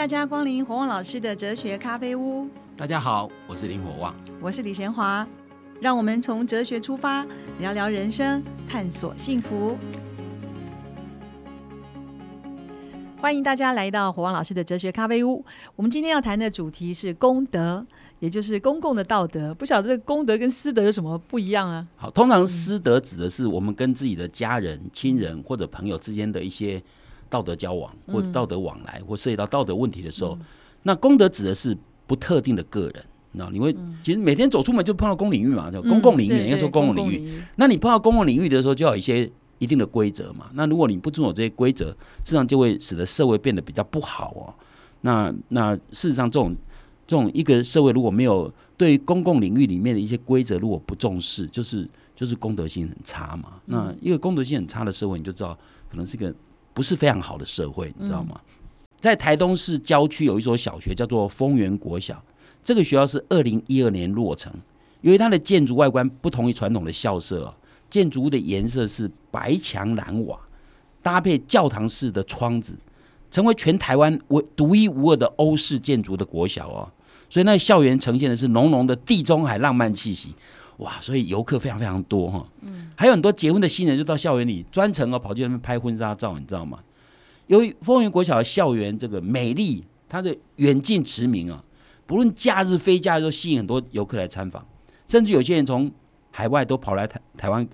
大家光临火旺老师的哲学咖啡屋。大家好，我是林火旺，我是李贤华。让我们从哲学出发，聊聊人生，探索幸福。欢迎大家来到火旺老师的哲学咖啡屋。我们今天要谈的主题是功德，也就是公共的道德。不晓得这个功德跟私德有什么不一样啊？好，通常私德指的是我们跟自己的家人、亲人或者朋友之间的一些道德交往，或者道德往来，或涉及到道德问题的时候。那功德指的是不特定的个人。那你会其实每天走出门就碰到公领域嘛，叫公共领域，应该说公共领域。那你碰到公共领域的时候，就要一些一定的规则嘛。那如果你不遵守这些规则，事实上就会使得社会变得比较不好哦。那那事实上，这种这种一个社会如果没有对公共领域里面的一些规则如果不重视，就是就是公德心很差嘛。那一个公德心很差的社会，你就知道可能是个不是非常好的社会，你知道吗？在台东市郊区有一所小学叫做丰原国小。这个学校是二零一二年落成，由于它的建筑外观不同于传统的校舍，建筑物的颜色是白墙蓝瓦，搭配教堂式的窗子，成为全台湾唯独一无二的欧式建筑的国小哦。所以那校园呈现的是浓浓的地中海浪漫气息，哇！所以游客非常非常多哈。嗯，还有很多结婚的新人就到校园里专程哦跑去那边拍婚纱照，你知道吗？由于风云国小的校园这个美丽，它的远近驰名啊。不论假日非假日，都吸引很多游客来参访，甚至有些人从海外都跑来台台湾，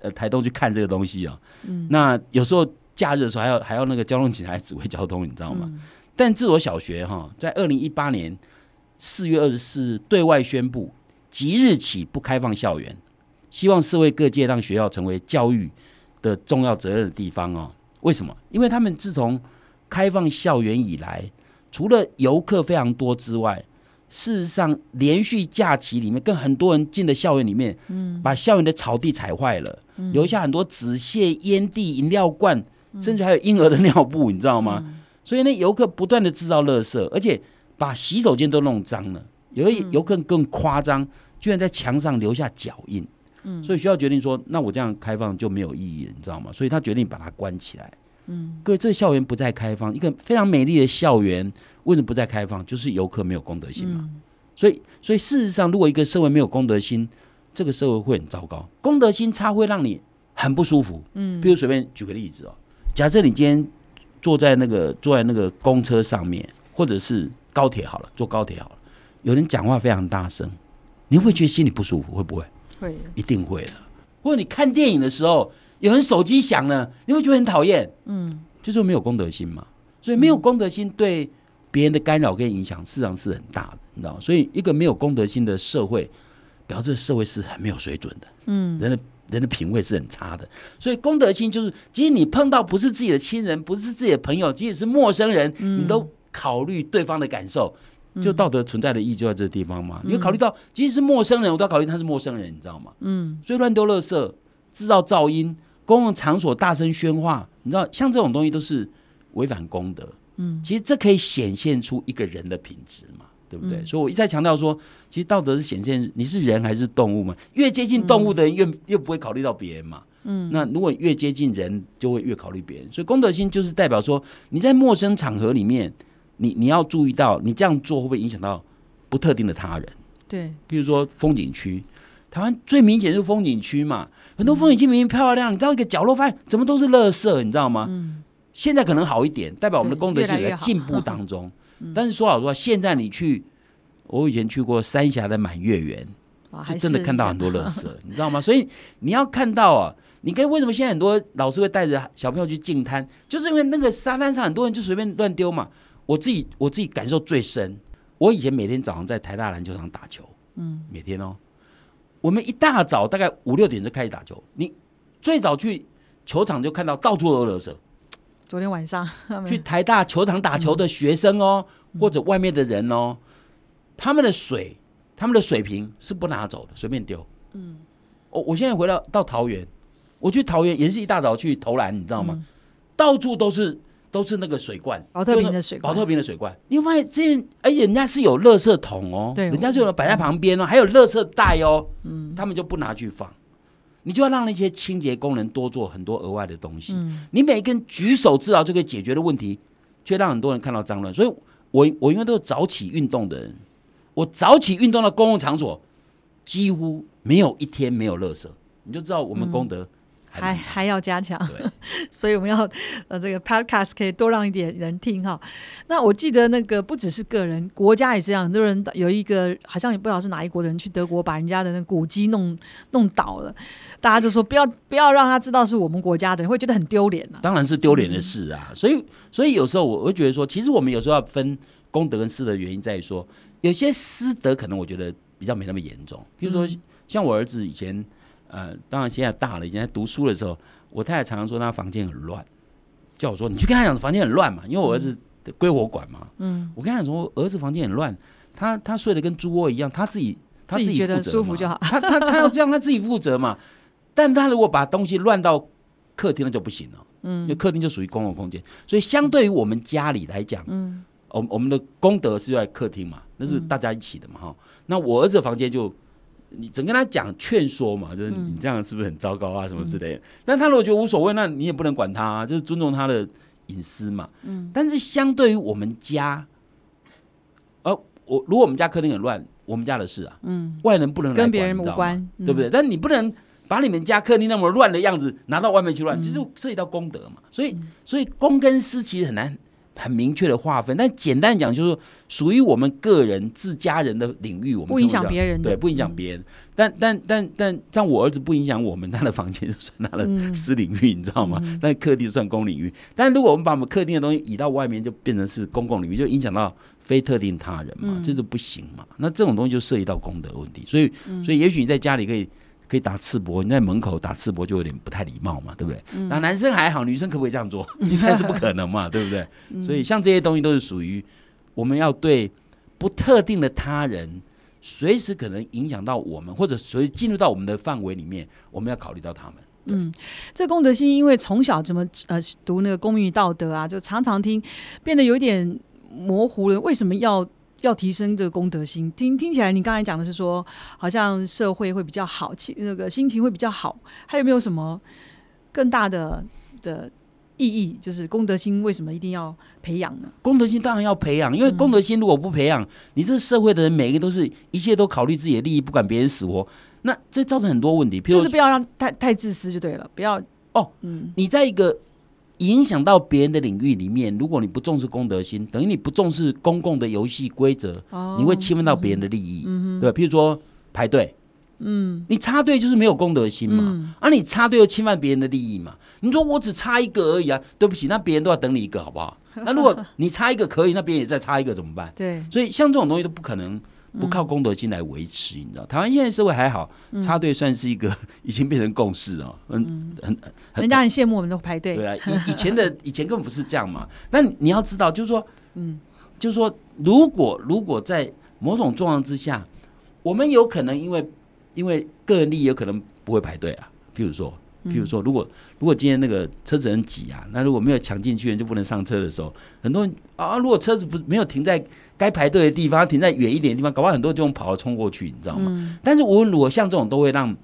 呃，台东去看这个东西啊。嗯，那有时候假日的时候还要还要那个交通警察指挥交通，你知道吗？但这所小学哈，在二零一八年四月二十四日对外宣布，即日起不开放校园，希望社会各界让学校成为教育的重要责任的地方哦。为什么？因为他们自从开放校园以来，除了游客非常多之外，事实上，连续假期里面，跟很多人进了校园里面，嗯，把校园的草地踩坏了，留下很多纸屑、烟蒂、饮料罐，甚至还有婴儿的尿布，你知道吗？所以那游客不断的制造垃圾，而且把洗手间都弄脏了。有的游客更夸张，居然在墙上留下脚印。嗯，所以学校决定说，那我这样开放就没有意义了，你知道吗？所以他决定把它关起来。嗯，各位，这校园不再开放，一个非常美丽的校园。为什么不再开放？就是游客没有公德心嘛。所以，所以事实上，如果一个社会没有公德心，这个社会会很糟糕。公德心差会让你很不舒服。嗯，比如随便举个例子哦，假设你今天坐在那个坐在那个公车上面，或者是高铁好了，坐高铁好了，有人讲话非常大声，你会觉得心里不舒服？会不会？会，一定会的。或者你看电影的时候，有人手机响了，你会觉得很讨厌。嗯，就是没有公德心嘛。所以没有公德心对。别人的干扰跟影响，事实上是很大的，你知道？所以，一个没有公德心的社会，表示社会是很没有水准的。嗯，人的人的品味是很差的。所以，公德心就是，即使你碰到不是自己的亲人，不是自己的朋友，即使是陌生人，你都考虑对方的感受。就道德存在的意义就在这个地方嘛。你考虑到，即使是陌生人，我都要考虑他是陌生人，你知道吗？嗯。所以，乱丢垃圾、制造噪音、公共场所大声喧哗，你知道，像这种东西都是违反公德。嗯，其实这可以显现出一个人的品质嘛，对不对？所以我一再强调说，其实道德是显现你是人还是动物嘛。越接近动物的人，越越不会考虑到别人嘛。嗯，那如果越接近人，就会越考虑别人。所以公德心就是代表说，你在陌生场合里面，你你要注意到，你这样做会不会影响到不特定的他人？对，比如说风景区，台湾最明显是风景区嘛，很多风景区明明漂亮，你知道一个角落发现怎么都是垃圾，你知道吗？嗯。现在可能好一点，代表我们的功德心在进步当中。但是说老实话，现在你去，我以前去过三峡的满月园，就真的看到很多垃圾，你知道吗？所以你要看到啊，你跟为什么现在很多老师会带着小朋友去净滩，就是因为那个沙滩上很多人就随便乱丢嘛。我自己我自己感受最深，我以前每天早上在台大篮球场打球，嗯，每天哦，我们一大早大概五六点就开始打球，你最早去球场就看到到处都是垃圾。昨天晚上去台大球场打球的学生哦，或者外面的人哦，他们的水，他们的水瓶是不拿走的，随便丢。嗯，我我现在回到到桃园，我去桃园也是一大早去投篮，你知道吗？到处都是都是那个水罐，保特瓶的水罐，保特瓶的水罐。你会发现这，而且人家是有垃圾桶哦，对，人家是有摆在旁边哦，还有垃圾袋哦，嗯，他们就不拿去放。你就要让那些清洁工人多做很多额外的东西。你每一根举手之劳就可以解决的问题，却让很多人看到脏乱。所以我我因为都是早起运动的人，我早起运动的公共场所几乎没有一天没有垃圾，你就知道我们功德还还要加强，所以我们要呃这个 podcast 可以多让一点人听哈。那我记得那个不只是个人，国家也是这样，很多人有一个好像也不知道是哪一国的人去德国把人家的那个古迹弄弄倒了，大家就说不要不要让他知道是我们国家的人，会觉得很丢脸呐。当然是丢脸的事啊。所以，所以有时候我会觉得说，其实我们有时候要分功德跟私德，原因在于说，有些私德可能我觉得比较没那么严重。比如说，像我儿子以前，呃，当然现在大了，以前在读书的时候，我太太常常说她房间很乱，叫我说你去跟他讲房间很乱嘛，因为我儿子归我管嘛。嗯，我跟他讲说，我儿子房间很乱，他他睡得跟猪窝一样，他自己他己自己觉得舒服就好他他他要这样，他自己负责嘛。但他如果把东西乱到客厅，那就不行了。嗯，因为客厅就属于公共空间，所以相对于我们家里来讲，嗯，我我们的功德是在客厅嘛，那是大家一起的嘛，哈。那我儿子的房间就。你只跟他讲劝说嘛，就是你这样是不是很糟糕啊，什么之类的。但他如果觉得无所谓，那你也不能管他、啊，就是尊重他的隐私嘛。嗯。但是相对于我们家，呃，我如果我们家客厅很乱，我们家的事啊，嗯，外人不能跟别人无关嗯对不对？但你不能把你们家客厅那么乱的样子拿到外面去乱，嗯就是涉及到功德嘛。所以，所以公跟私其实很难很明确的划分。但简单讲，就是说属于我们个人自家人的领域，我们不影响别人的对，不影响别人。但但但但，像我儿子不影响我们，他的房间就算他的嗯 私领域，你知道吗？那客厅就算公领域。但如果我们把我们客厅的东西移到外面，就变成是公共领域，就影响到非特定他人嘛，嗯这就不行嘛。那这种东西就涉及到公德问题。所以，嗯所以也许你在家里可以。可以打赤膊，你在门口打赤膊就有点不太礼貌嘛，对不对？嗯那男生还好，女生可不可以这样做？应该是不可能嘛，对不对？嗯所以像这些东西都是属于我们要对不特定的他人，随时可能影响到我们，或者随时进入到我们的范围里面，我们要考虑到他们。嗯这公德心，因为从小怎么呃读那个公民与道德啊，就常常听，变得有点模糊了。为什么要要提升这个公德心？听听起来，你刚才讲的是说，好像社会会比较好，气那个心情会比较好。还有没有什么更大的的意义？就是公德心为什么一定要培养呢？公德心当然要培养，因为公德心如果不培养，你这社会的人每一个都是一切都考虑自己的利益，不管别人死活，那这造成很多问题。譬如就是不要让太太自私就对了，不要哦，嗯你在一个影响到别人的领域里面，如果你不重视公德心，等于你不重视公共的游戏规则，哦你会侵犯到别人的利益，对吧？譬如说排队，嗯，你插队就是没有公德心嘛，嗯啊，你插队又侵犯别人的利益嘛。你说我只插一个而已啊，对不起，那别人都要等你一个，好不好？那如果你插一个可以，那别人也再插一个怎么办？对所以像这种东西都不可能不靠公德心来维持，你知道？台湾现在社会还好，插队算是一个 已经变成共识哦，嗯，很很人家很羡慕我们都排队。对啊，以以前的 以前根本不是这样嘛。那你你要知道，就是说，嗯，就是说，如果如果在某种状况之下，我们有可能因为因为个人利益有可能不会排队啊。譬如说，譬如说，如果如果今天那个车子很挤啊，那如果没有抢进去人就不能上车的时候，很多人啊，如果车子不没有停在该排队的地方，停在远一点的地方，搞不好很多人就用跑冲过去，你知道吗？但是无论如何，像这种都会让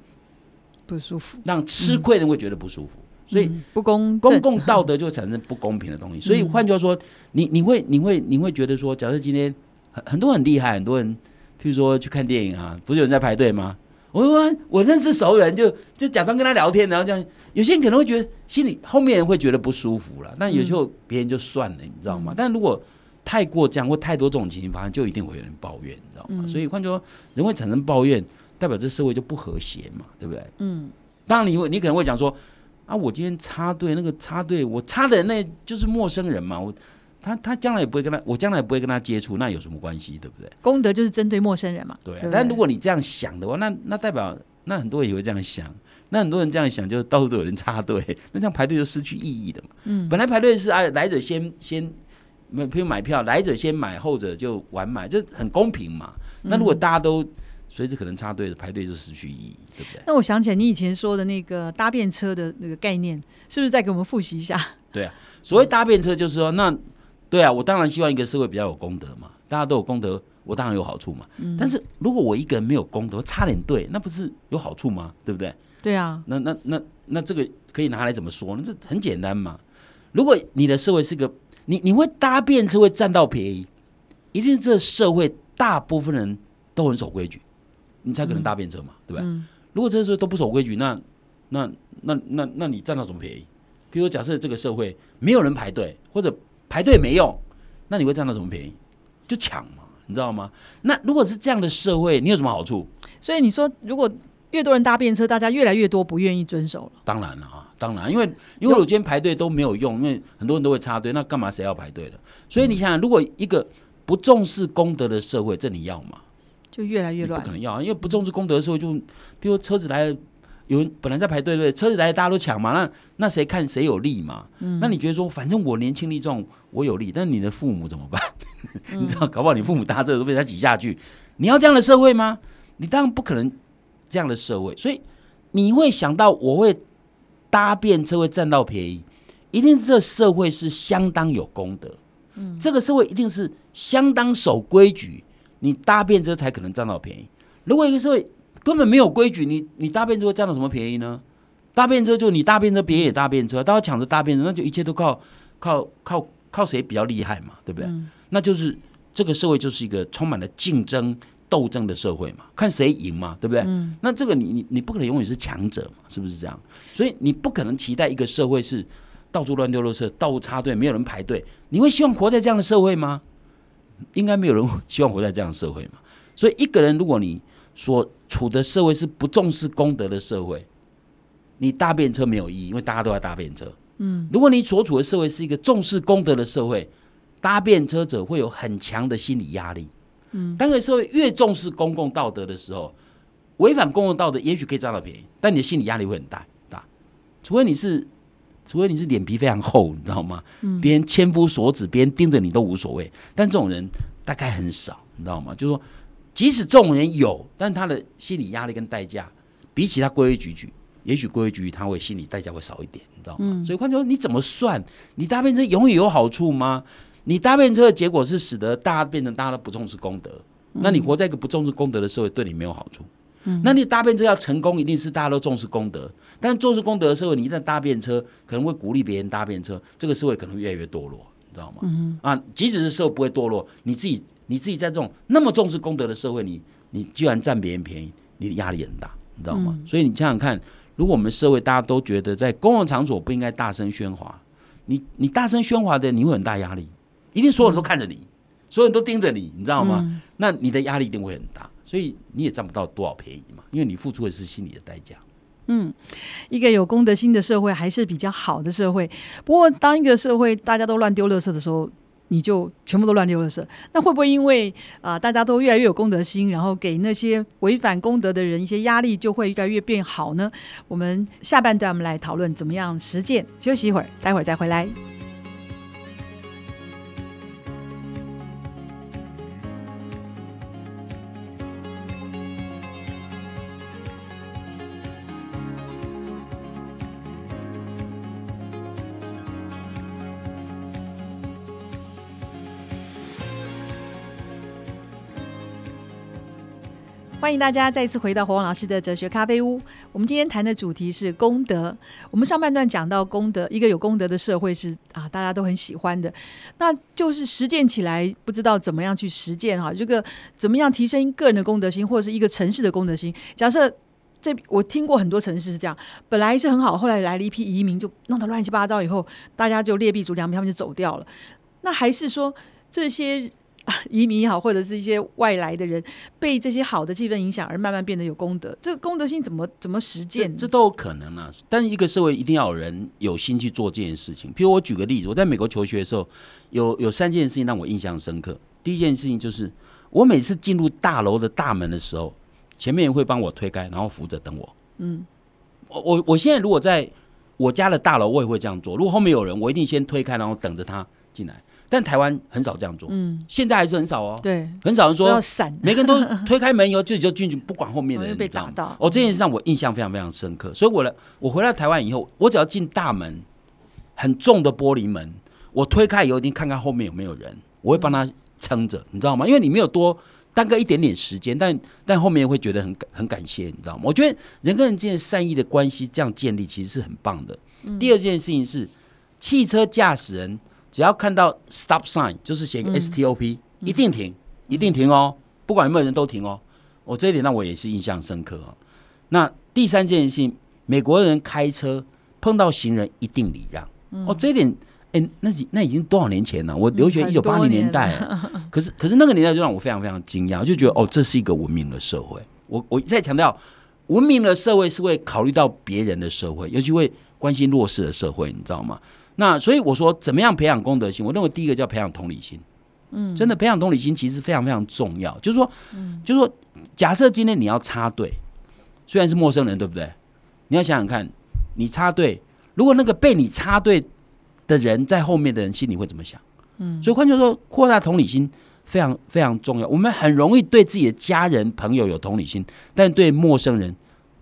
不舒服，让吃亏的人会觉得不舒服，所以。嗯不公公共道德就会产生不公平的东西。所以换句话说，你你会你会你会觉得说，假设今天很很多很厉害，很多人，譬如说去看电影啊，不是有人在排队吗？我说我认识熟人就，就假装跟他聊天，然后这样，有些人可能会觉得心里后面人会觉得不舒服了，但有时候别人就算了，你知道吗？但如果太过这样或太多这种情形发生，就一定会有人抱怨，你知道吗？所以换句话说，人会产生抱怨，代表这社会就不和谐嘛，对不对？嗯，当然你会，你可能会讲说，啊，我今天插队，那个插队，我插的那就是陌生人嘛，我他他将来也不会跟他，我将来也不会跟他接触，那有什么关系，对不对？功德就是针对陌生人嘛。对但如果你这样想的话，那那代表那很多人也会这样想，那很多人这样想，就到处都有人插队，那这样排队就失去意义了嘛。嗯，本来排队是啊，来者先先。买，譬如买票，来者先买，后者就晚买，这很公平嘛。那如果大家都随时可能插队，排队就失去意义，对不对？那我想起来你以前说的那个搭便车的那个概念，是不是再给我们复习一下？对啊，所谓搭便车就是说，那对啊，我当然希望一个社会比较有功德嘛，大家都有功德，我当然有好处嘛。但是如果我一个人没有功德，差点对，那不是有好处吗？对不对？对啊，那那那那这个可以拿来怎么说呢？这很简单嘛。如果你的社会是个你你会搭便车会占到便宜，一定这社会大部分人都很守规矩，你才可能搭便车嘛，对不对？如果这个社会都不守规矩，那那那那那你占到什么便宜？比如假设这个社会没有人排队，或者排队没用，那你会占到什么便宜？就抢嘛，你知道吗？那如果是这样的社会，你有什么好处？所以你说，如果越多人搭便车，大家越来越多不愿意遵守了。当然了啊，当然，因为因为我今天排队都没有用，因为很多人都会插队，那干嘛谁要排队的？所以你想想，如果一个不重视功德的社会，这你要吗？就越来越乱。不可能要，因为不重视功德的社会，就比如车子来。有人本来在排队，对，车子来大家都抢嘛，那那谁看谁有利嘛？那你觉得说，反正我年轻力壮，我有利，但你的父母怎么办？你知道，搞不好你父母搭这都被他挤下去。你要这样的社会吗？你当然不可能这样的社会。所以你会想到，我会搭便车会占到便宜，一定是这社会是相当有功德。嗯，这个社会一定是相当守规矩，你搭便车才可能占到便宜。如果一个社会，根本没有规矩，你你搭便车占了什么便宜呢？搭便车就你搭便车，别人也搭便车，大家抢着搭便车，那就一切都靠靠靠靠谁比较厉害嘛，对不对？那就是这个社会就是一个充满了竞争斗争的社会嘛，看谁赢嘛，对不对？那这个你你你不可能永远是强者嘛，是不是这样？所以你不可能期待一个社会是到处乱丢垃圾，到处插队，没有人排队。你会希望活在这样的社会吗？应该没有人希望活在这样的社会嘛。所以一个人，如果你说处的社会是不重视功德的社会，你搭便车没有意义，因为大家都在搭便车。嗯，如果你所处的社会是一个重视功德的社会，搭便车者会有很强的心理压力。嗯，当个社会越重视公共道德的时候，违反公共道德也许可以占到便宜，但你的心理压力会很大大。除非你是，除非你是脸皮非常厚，你知道吗？嗯，别人千夫所指，别人盯着你都无所谓，但这种人大概很少，你知道吗？就是说。即使这种人有，但他的心理压力跟代价，比起他规规矩矩，也许规规矩矩他会心理代价会少一点，你知道吗？所以换句话说，你怎么算？你搭便车永远有好处吗？你搭便车的结果是使得大家变成大家都不重视功德，那你活在一个不重视功德的社会，对你没有好处。那你搭便车要成功，一定是大家都重视功德，但重视功德的社会，你一旦搭便车，可能会鼓励别人搭便车，这个社会可能越来越堕落。你知道吗？啊，即使是社会不会堕落，你自己你自己在这种那么重视功德的社会，你你居然占别人便宜，你的压力很大，你知道吗？所以你想想看，如果我们社会大家都觉得在公共场所不应该大声喧哗，你你大声喧哗的，你会很大压力，一定所有人都看着你，所有人都盯着你，你知道吗？那你的压力一定会很大，所以你也占不到多少便宜嘛，因为你付出的是心理的代价。嗯，一个有公德心的社会还是比较好的社会。不过，当一个社会大家都乱丢垃圾的时候，你就全部都乱丢了是。那会不会因为啊，大家都越来越有公德心，然后给那些违反公德的人一些压力，就会越来越变好呢？我们下半段我们来讨论怎么样实践。休息一会儿，待会儿再回来。欢迎大家再次回到火王老师的哲学咖啡屋。我们今天谈的主题是功德。我们上半段讲到功德，一个有功德的社会是啊，大家都很喜欢的。那就是实践起来不知道怎么样去实践哈，这个怎么样提升个人的功德心，或者是一个城市的功德心？假设这我听过很多城市是这样，本来是很好，后来来了一批移民，就弄得乱七八糟，以后大家就劣币逐良币，他们就走掉了。那还是说这些？移民也好，或者是一些外来的人，被这些好的气氛影响而慢慢变得有功德，这个功德心怎么怎么实践？这都有可能啊。但是一个社会一定要有人有心去做这件事情。譬如我举个例子，我在美国求学的时候，有有三件事情让我印象深刻。第一件事情就是，我每次进入大楼的大门的时候，前面会帮我推开，然后扶着等我。嗯，我我我现在如果在我家的大楼，我也会这样做。如果后面有人，我一定先推开，然后等着他进来。但台湾很少这样做，嗯，现在还是很少哦，对，很少人说要闪，每个人都推开门以后自己就进去，不管后面的人 被打到。哦，这件事让我印象非常非常深刻，所以我来我回到台湾以后，我只要进大门，很重的玻璃门，我推开以后一定看看后面有没有人，我会帮他撑着，你知道吗？因为你没有多耽搁一点点时间，但但后面会觉得很很感谢，你知道吗？我觉得人跟人之间善意的关系这样建立其实是很棒的。第二件事情是汽车驾驶人。只要看到 stop sign，就是写个 stop，一定停，一定停哦，不管有没有人都停哦。我这一点让我也是印象深刻哦。那第三件事情，美国人开车碰到行人一定礼让。哦，这一点，哎，那那已经多少年前了？我留学一九八零年代，可是可是那个年代就让我非常非常惊讶，就觉得哦，这是一个文明的社会。我我再强调，文明的社会是会考虑到别人的社会，尤其会关心弱势的社会，你知道吗？那所以我说，怎么样培养公德心？我认为第一个叫培养同理心。嗯，真的培养同理心其实非常非常重要。就是说，嗯就是说，假设今天你要插队，虽然是陌生人，对不对？你要想想看，你插队，如果那个被你插队的人在后面的人心里会怎么想？嗯，所以换句话说，扩大同理心非常非常重要。我们很容易对自己的家人朋友有同理心，但对陌生人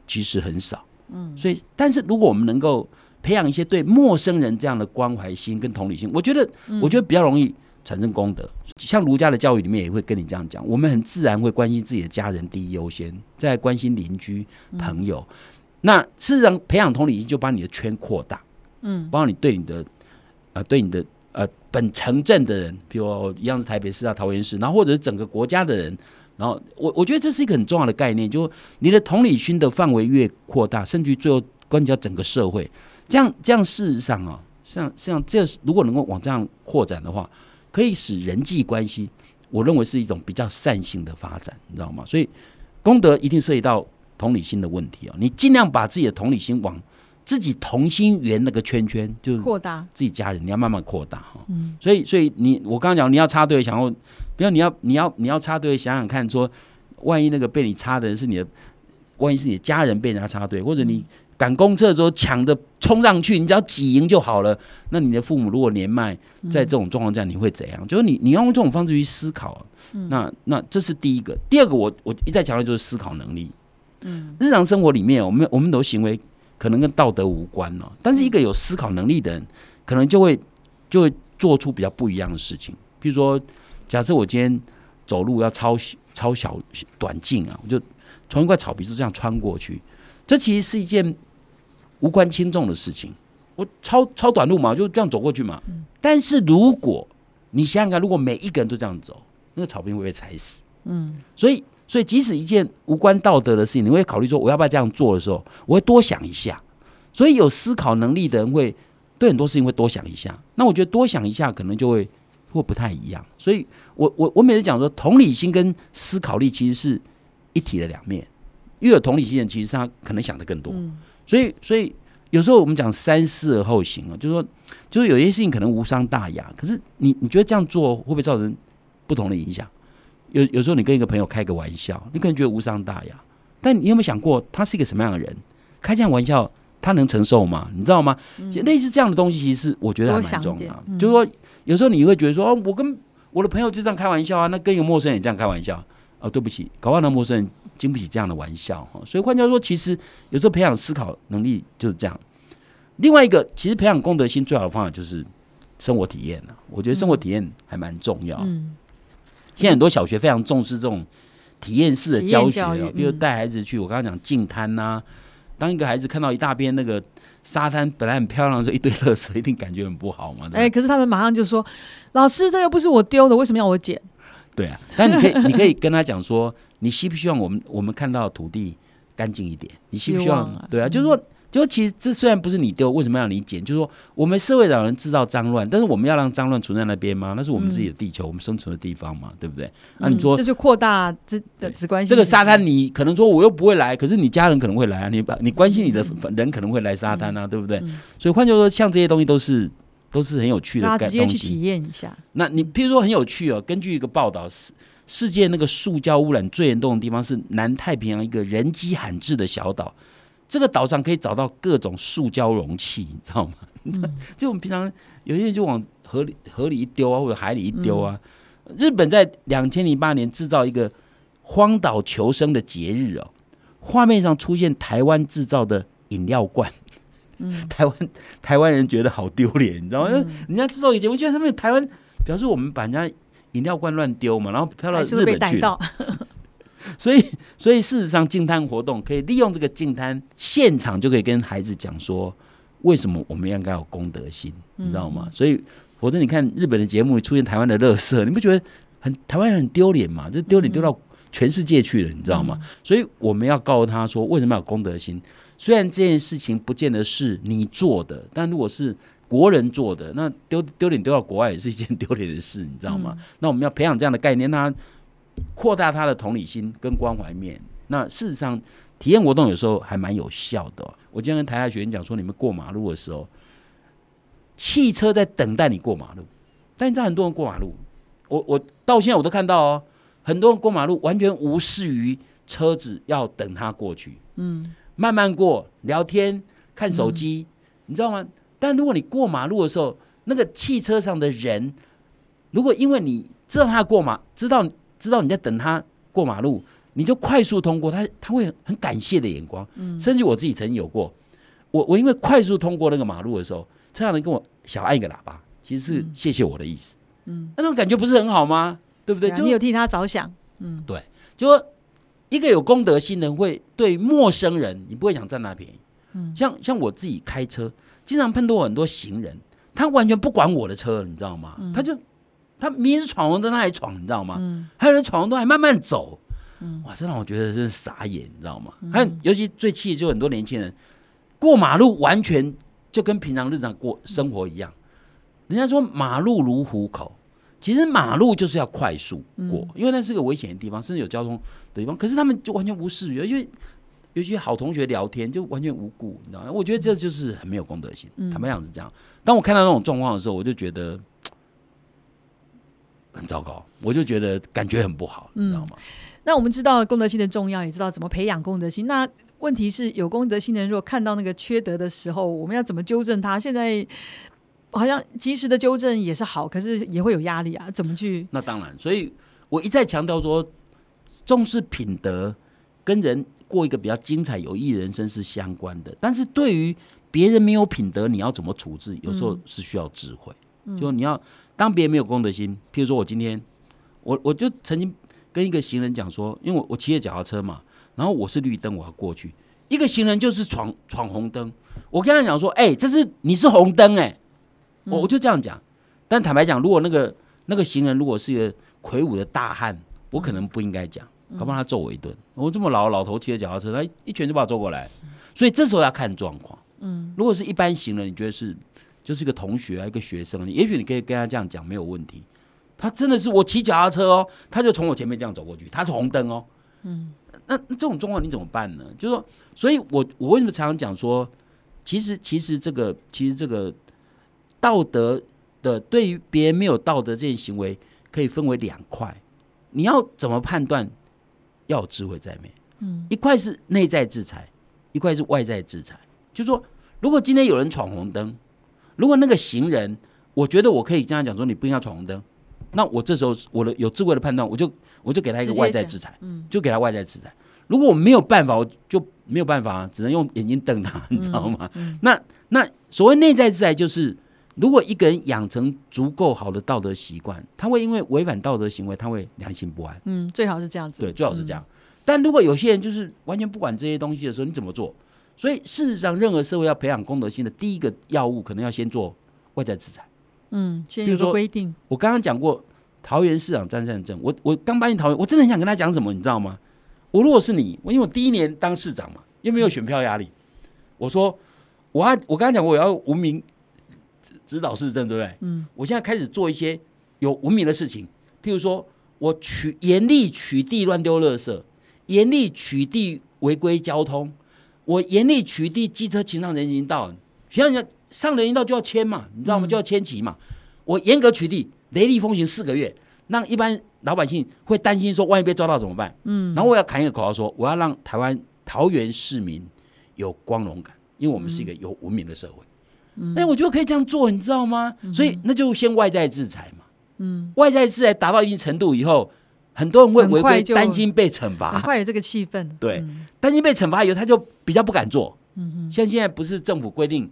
其实很少。嗯，所以，但是如果我们能够培养一些对陌生人这样的关怀心跟同理心，我觉得，我觉得比较容易。产生功德，像儒家的教育里面也会跟你这样讲，我们很自然会关心自己的家人第一优先，再关心邻居朋友。那事实上，培养同理心就把你的圈扩大，嗯，包括你对你的呃对你的呃本城镇的人，比如一样是台北市啊、桃园市，然后或者是整个国家的人，然后我我觉得这是一个很重要的概念，就你的同理心的范围越扩大，甚至最后关系到整个社会，这样这样事实上啊，像像这如果能够往这样扩展的话。可以使人际关系，我认为是一种比较善性的发展，你知道吗？所以功德一定涉及到同理心的问题啊！你尽量把自己的同理心往自己同心圆那个圈圈，就扩大自己家人，你要慢慢扩大哈。嗯，所以所以你我刚刚讲你要插队，想要不要你要你要你要插队，想想看，说万一那个被你插的人是你的，万一是你的家人被人家插队，或者你。赶公车的时候抢着冲上去，你只要挤赢就好了。那你的父母如果年迈，在这种状况下，你会怎样？就是你，你要用这种方式去思考。那那这是第一个。第二个，我我一再强调就是思考能力。嗯，日常生活里面，我们我们的行为可能跟道德无关哦，但是一个有思考能力的人，可能就会就会做出比较不一样的事情。比如说，假设我今天走路要超超小短径啊，我就从一块草皮就这样穿过去，这其实是一件。无关轻重的事情，我超超短路嘛，就这样走过去嘛。但是如果你想想看，如果每一个人都这样走，那个草坪会被踩死。嗯，所以所以即使一件无关道德的事情，你会考虑说我要不要这样做的时候，我会多想一下。所以有思考能力的人会对很多事情会多想一下。那我觉得多想一下可能就会会不太一样。所以我我我每次讲说，同理心跟思考力其实是一体的两面。越有同理心的人，其实他可能想的更多。所以，所以有时候我们讲三思而后行啊，就是说，就是有些事情可能无伤大雅，可是你你觉得这样做会不会造成不同的影响？有有时候你跟一个朋友开个玩笑，你可能觉得无伤大雅，但你有没有想过他是一个什么样的人？开这样玩笑他能承受吗？你知道吗？类似这样的东西，其实我觉得还蛮重要。就是说，有时候你会觉得说，哦，我跟我的朋友就这样开玩笑啊，那跟一个陌生人这样开玩笑。哦，对不起，搞忘了陌生人经不起这样的玩笑哈。所以换句话说，其实有时候培养思考能力就是这样。另外一个，其实培养公德心最好的方法就是生活体验了。我觉得生活体验还蛮重要。嗯，现在很多小学非常重视这种体验式的教学，比如带孩子去。我刚刚讲净滩呐，当一个孩子看到一大片那个沙滩本来很漂亮的时候，一堆垃圾，一定感觉很不好嘛。哎，可是他们马上就说：“老师，这又不是我丢的，为什么要我捡？”对啊，但你可以，你可以跟他讲说，你希不希望我们我们看到土地干净一点？你希不希望？对啊，就是说，就其实这虽然不是你丢，为什么要你捡？就是说，我们社会上人制造脏乱，但是我们要让脏乱存在那边吗？那是我们自己的地球，我们生存的地方嘛，对不对？那你说，这是扩大这的只关心这个沙滩，你可能说我又不会来，可是你家人可能会来啊，你把你关心你的人可能会来沙滩啊，对不对？所以换句话说，像这些东西都是。都是很有趣的，直接去体验一下。那你譬如说很有趣哦，根据一个报道，世世界那个塑胶污染最严重的地方是南太平洋一个人迹罕至的小岛。这个岛上可以找到各种塑胶容器，你知道吗？就我们平常有些人就往河里河里一丢啊，或者海里一丢啊。日本在两千零八年制造一个荒岛求生的节日哦，画面上出现台湾制造的饮料罐。嗯，台湾台湾人觉得好丢脸，你知道吗？人家制造业节目居然他们台湾表示我们把人家饮料罐乱丢嘛，然后飘到日本去。所以，所以事实上，净滩活动可以利用这个净滩现场，就可以跟孩子讲说，为什么我们应该有公德心，你知道吗？所以，否则你看日本的节目出现台湾的乐色，你不觉得？很台湾人很丢脸吗，这丢脸丢到全世界去了，你知道吗？所以我们要告诉他说，为什么要有公德心？虽然这件事情不见得是你做的，但如果是国人做的，那丢丢脸丢到国外也是一件丢脸的事，你知道吗？那我们要培养这样的概念，让他扩大他的同理心跟关怀面。那事实上，体验活动有时候还蛮有效的。我今天跟台下学员讲说，你们过马路的时候，汽车在等待你过马路，但你知道很多人过马路，我我到现在我都看到哦，很多人过马路完全无视于车子要等他过去，嗯。慢慢过，聊天，看手机，你知道吗？但如果你过马路的时候，那个汽车上的人，如果因为你知道他过马，知道知道你在等他过马路，你就快速通过，他他会很感谢的眼光。嗯，甚至我自己曾经有过，我我因为快速通过那个马路的时候，车上人跟我小按一个喇叭，其实是谢谢我的意思。嗯，那种感觉不是很好吗？对不对？就你有替他着想。嗯，对，就说。一个有公德心的人会对陌生人，你不会想占他便宜。嗯，像像我自己开车，经常碰到很多行人，他完全不管我的车，你知道吗？他就他明明是闯红灯，他还闯，你知道吗？嗯，还有人闯红灯还慢慢走，嗯，哇，这让我觉得是傻眼，你知道吗？还有尤其最气的就很多年轻人过马路，完全就跟平常日常过生活一样。人家说马路如虎口。其实马路就是要快速过，因为那是个危险的地方，甚至有交通的地方。可是他们就完全无视，因为尤其好同学聊天就完全无故，你知道吗？我觉得这就是很没有公德心。坦白讲是这样。当我看到那种状况的时候，我就觉得很糟糕，我就觉得感觉很不好，你知道吗？那我们知道公德心的重要，也知道怎么培养公德心。那问题是有公德心的人，如果看到那个缺德的时候，我们要怎么纠正他？现在。好像及时的纠正也是好，可是也会有压力啊。怎么去？那当然，所以我一再强调说，重视品德跟人过一个比较精彩有益人生是相关的。但是对于别人没有品德，你要怎么处置？有时候是需要智慧。就你要当别人没有公德心，譬如说我今天，我我就曾经跟一个行人讲说，因为我我骑着脚踏车嘛，然后我是绿灯，我要过去，一个行人就是闯闯红灯，我跟他讲说，哎，这是你是红灯，哎。我我就这样讲，但坦白讲，如果那个那个行人如果是一个魁梧的大汉，我可能不应该讲，搞不好他揍我一顿。我这么老老头骑着脚踏车，他一拳就把我揍过来，所以这时候要看状况。嗯，如果是一般行人，你觉得是就是一个同学啊，一个学生，你也许你可以跟他这样讲没有问题。他真的是我骑脚踏车哦，他就从我前面这样走过去，他是红灯哦。嗯，那那这种状况你怎么办呢？就是说，所以我我为什么常常讲说，其实其实这个其实这个。道德的对于别人没有道德这件行为，可以分为两块。你要怎么判断？要有智慧在内。嗯，一块是内在制裁，一块是外在制裁。就说，如果今天有人闯红灯，如果那个行人，我觉得我可以这样讲说，你不应该闯红灯。那我这时候我的有智慧的判断，我就我就给他一个外在制裁，嗯，就给他外在制裁。如果我没有办法，我就没有办法，只能用眼睛瞪他，你知道吗？那那所谓内在制裁就是。如果一个人养成足够好的道德习惯，他会因为违反道德行为，他会良心不安。嗯，最好是这样子。对，最好是这样。但如果有些人就是完全不管这些东西的时候，你怎么做？所以事实上，任何社会要培养公德心的第一个药物，可能要先做外在制裁。嗯，先有个规定。我刚刚讲过桃园市长张善政，我我刚搬进桃园，我真的很想跟他讲什么，你知道吗？我如果是你，我因为我第一年当市长嘛，又没有选票压力，我说我要我刚刚讲过我要文明。指导市政，对不对？嗯，我现在开始做一些有文明的事情，譬如说，我取严厉取缔乱丢垃圾，严厉取缔违规交通，我严厉取缔机车骑上人行道，像人家上人行道就要签嘛，你知道吗？就要签旗嘛。我严格取缔雷厉风行四个月，让一般老百姓会担心说，万一被抓到怎么办？嗯，然后我要喊一个口号说，我要让台湾桃园市民有光荣感，因为我们是一个有文明的社会。哎，我觉得可以这样做，你知道吗？所以那就先外在制裁嘛。嗯，外在制裁达到一定程度以后，很多人会违规，担心被惩罚。很快有这个气氛。对，担心被惩罚以后，他就比较不敢做。嗯嗯。像现在不是政府规定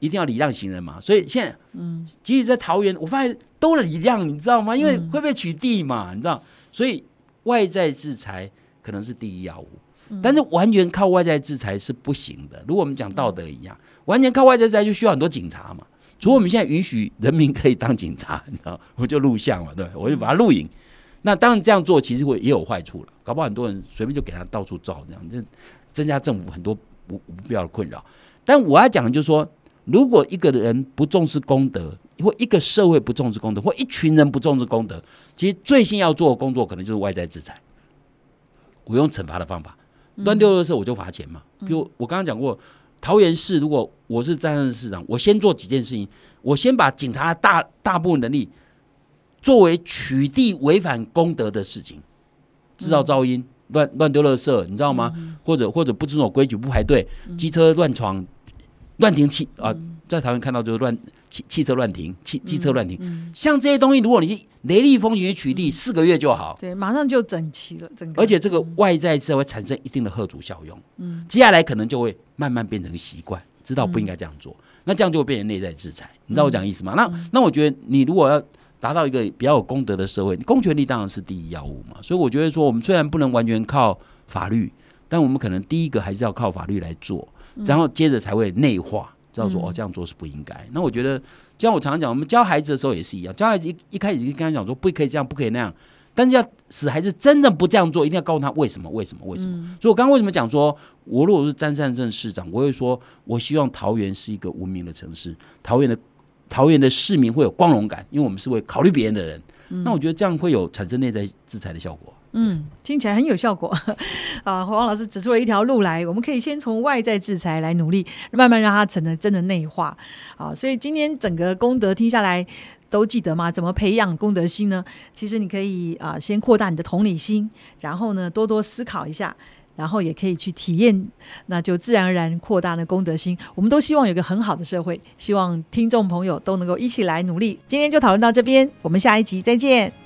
一定要礼让行人嘛？所以现在，嗯，即使在桃园，我发现都礼让，你知道吗？因为会被取缔嘛，你知道。所以外在制裁可能是第一要务。但是完全靠外在制裁是不行的。如果我们讲道德一样，完全靠外在制裁就需要很多警察嘛。除了我们现在允许人民可以当警察，你知道，我就录像嘛，对，我就把它录影。那当然这样做其实会也有坏处了，搞不好很多人随便就给他到处照，这样就增加政府很多不不必要的困扰。但我要讲的就是说，如果一个人不重视功德，或一个社会不重视功德，或一群人不重视功德，其实最先要做的工作可能就是外在制裁。我用惩罚的方法，乱丢垃圾我就罚钱嘛。比如我刚刚讲过，桃园市如果我是站任市长，我先做几件事情，我先把警察的大大部分能力作为取缔违反公德的事情，制造噪音、乱乱丢垃圾，你知道吗？或者或者不遵守规矩、不排队、机车乱闯、乱停汽啊，在台湾看到就是乱汽汽车乱停、汽机车乱停，像这些东西，如果你是雷厉风行去取缔，四个月就好。对，马上就整齐了，整个。而且这个外在社会产生一定的贺主效用，嗯，接下来可能就会慢慢变成习惯，知道不应该这样做，那这样就会变成内在制裁，你知道我讲意思吗？那那我觉得你如果要达到一个比较有功德的社会，公权力当然是第一要务嘛。所以我觉得说，我们虽然不能完全靠法律，但我们可能第一个还是要靠法律来做，然后接着才会内化，知道说哦这样做是不应该。那我觉得。就像我常常讲，我们教孩子的时候也是一样，教孩子一一开始就跟他讲说不可以这样，不可以那样，但是要使孩子真的不这样做，一定要告诉他为什么，为什么，为什么。所以我刚刚为什么讲说，我如果是詹善镇市长，我会说我希望桃园是一个文明的城市，桃园的桃园的市民会有光荣感，因为我们是会考虑别人的人。那我觉得这样会有产生内在制裁的效果。嗯，听起来很有效果 啊！黄老师指出了一条路来，我们可以先从外在制裁来努力，慢慢让它成了真的内化啊！所以今天整个功德听下来，都记得吗？怎么培养功德心呢？其实你可以啊，先扩大你的同理心，然后呢，多多思考一下，然后也可以去体验，那就自然而然扩大了功德心。我们都希望有个很好的社会，希望听众朋友都能够一起来努力。今天就讨论到这边，我们下一集再见。